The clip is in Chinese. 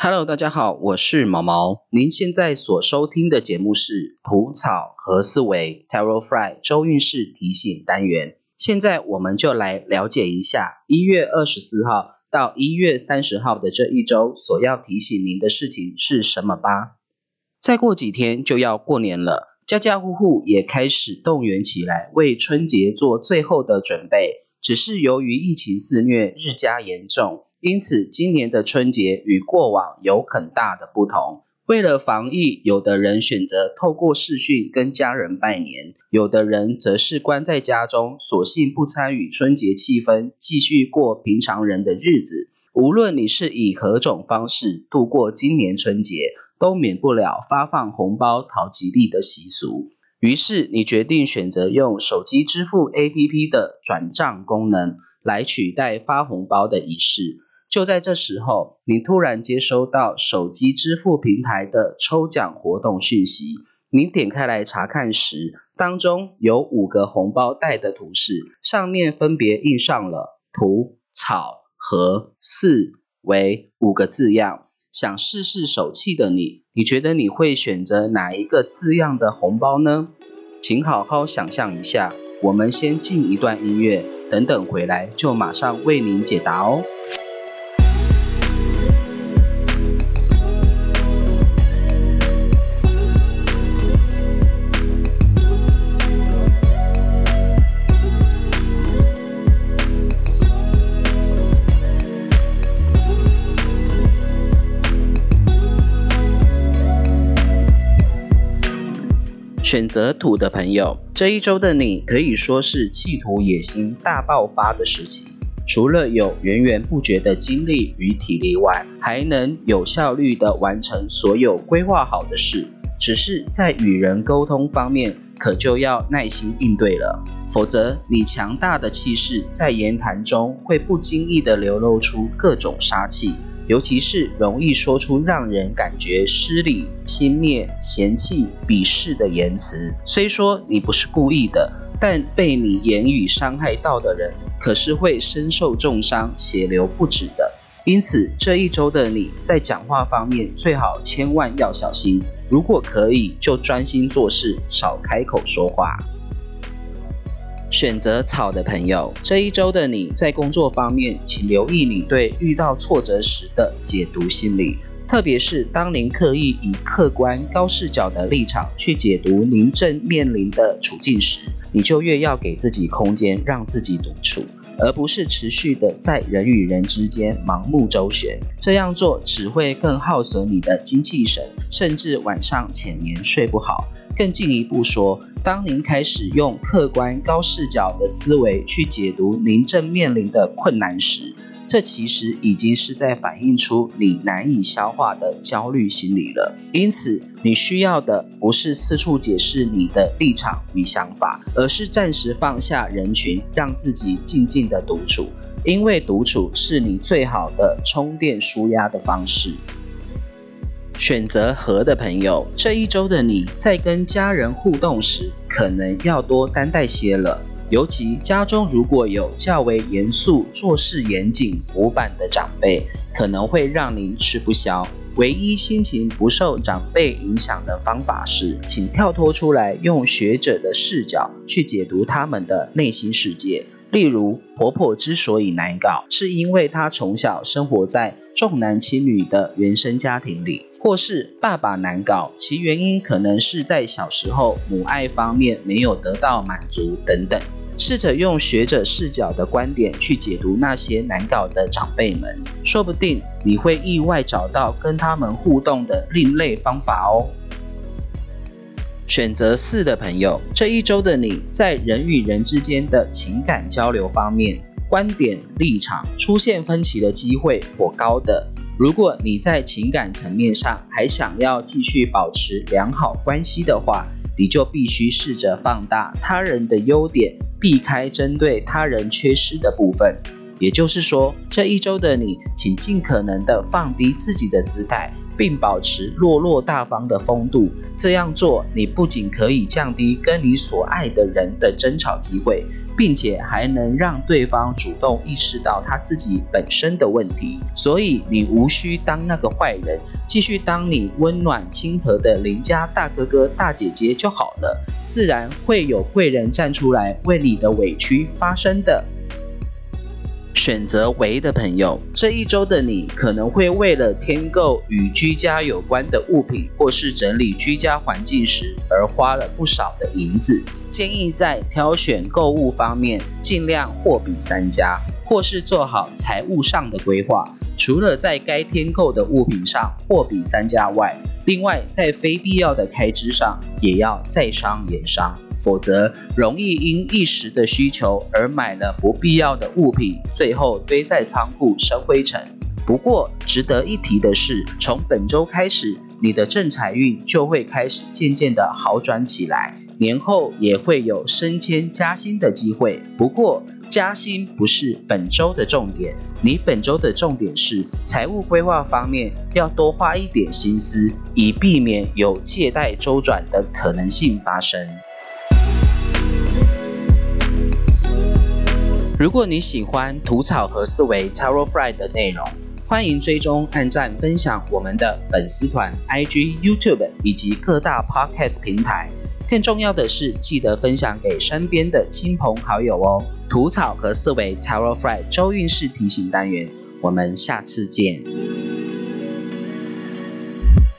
Hello，大家好，我是毛毛。您现在所收听的节目是蒲草和思维 Tarot Fry 周运势提醒单元。现在我们就来了解一下一月二十四号到一月三十号的这一周所要提醒您的事情是什么吧。再过几天就要过年了，家家户户也开始动员起来，为春节做最后的准备。只是由于疫情肆虐，日加严重。因此，今年的春节与过往有很大的不同。为了防疫，有的人选择透过视讯跟家人拜年，有的人则是关在家中，索性不参与春节气氛，继续过平常人的日子。无论你是以何种方式度过今年春节，都免不了发放红包讨吉利的习俗。于是，你决定选择用手机支付 APP 的转账功能来取代发红包的仪式。就在这时候，你突然接收到手机支付平台的抽奖活动讯息。你点开来查看时，当中有五个红包袋的图示，上面分别印上了“土草和四为五个字样。想试试手气的你，你觉得你会选择哪一个字样的红包呢？请好好想象一下。我们先进一段音乐，等等回来就马上为您解答哦。选择土的朋友，这一周的你可以说是企图野心大爆发的时期。除了有源源不绝的精力与体力外，还能有效率的完成所有规划好的事。只是在与人沟通方面，可就要耐心应对了，否则你强大的气势在言谈中会不经意的流露出各种杀气。尤其是容易说出让人感觉失礼、轻蔑、嫌弃、鄙视的言辞。虽说你不是故意的，但被你言语伤害到的人，可是会身受重伤、血流不止的。因此，这一周的你在讲话方面最好千万要小心。如果可以，就专心做事，少开口说话。选择草的朋友，这一周的你在工作方面，请留意你对遇到挫折时的解读心理，特别是当您刻意以客观高视角的立场去解读您正面临的处境时，你就越要给自己空间，让自己独处，而不是持续的在人与人之间盲目周旋。这样做只会更耗损你的精气神，甚至晚上浅眠睡不好。更进一步说。当您开始用客观高视角的思维去解读您正面临的困难时，这其实已经是在反映出你难以消化的焦虑心理了。因此，你需要的不是四处解释你的立场与想法，而是暂时放下人群，让自己静静的独处，因为独处是你最好的充电舒压的方式。选择和的朋友，这一周的你在跟家人互动时，可能要多担待些了。尤其家中如果有较为严肃、做事严谨、古板的长辈，可能会让您吃不消。唯一心情不受长辈影响的方法是，请跳脱出来，用学者的视角去解读他们的内心世界。例如，婆婆之所以难搞，是因为她从小生活在重男轻女的原生家庭里；或是爸爸难搞，其原因可能是在小时候母爱方面没有得到满足等等。试着用学者视角的观点去解读那些难搞的长辈们，说不定你会意外找到跟他们互动的另类方法哦。选择四的朋友，这一周的你在人与人之间的情感交流方面，观点立场出现分歧的机会颇高的。如果你在情感层面上还想要继续保持良好关系的话，你就必须试着放大他人的优点，避开针对他人缺失的部分。也就是说，这一周的你，请尽可能的放低自己的姿态。并保持落落大方的风度。这样做，你不仅可以降低跟你所爱的人的争吵机会，并且还能让对方主动意识到他自己本身的问题。所以，你无需当那个坏人，继续当你温暖亲和的邻家大哥哥、大姐姐就好了。自然会有贵人站出来为你的委屈发声的。选择为的朋友，这一周的你可能会为了添购与居家有关的物品，或是整理居家环境时而花了不少的银子。建议在挑选购物方面尽量货比三家，或是做好财务上的规划。除了在该添购的物品上货比三家外，另外在非必要的开支上也要再商言商。否则，容易因一时的需求而买了不必要的物品，最后堆在仓库生灰尘。不过，值得一提的是，从本周开始，你的正财运就会开始渐渐的好转起来，年后也会有升迁加薪的机会。不过，加薪不是本周的重点，你本周的重点是财务规划方面要多花一点心思，以避免有借贷周转的可能性发生。如果你喜欢吐草和思维 Tarot f r i 的内容，欢迎追踪、按赞、分享我们的粉丝团、IG、YouTube 以及各大 Podcast 平台。更重要的是，记得分享给身边的亲朋好友哦。吐草和思维 Tarot f r i 周运势提醒单元，我们下次见。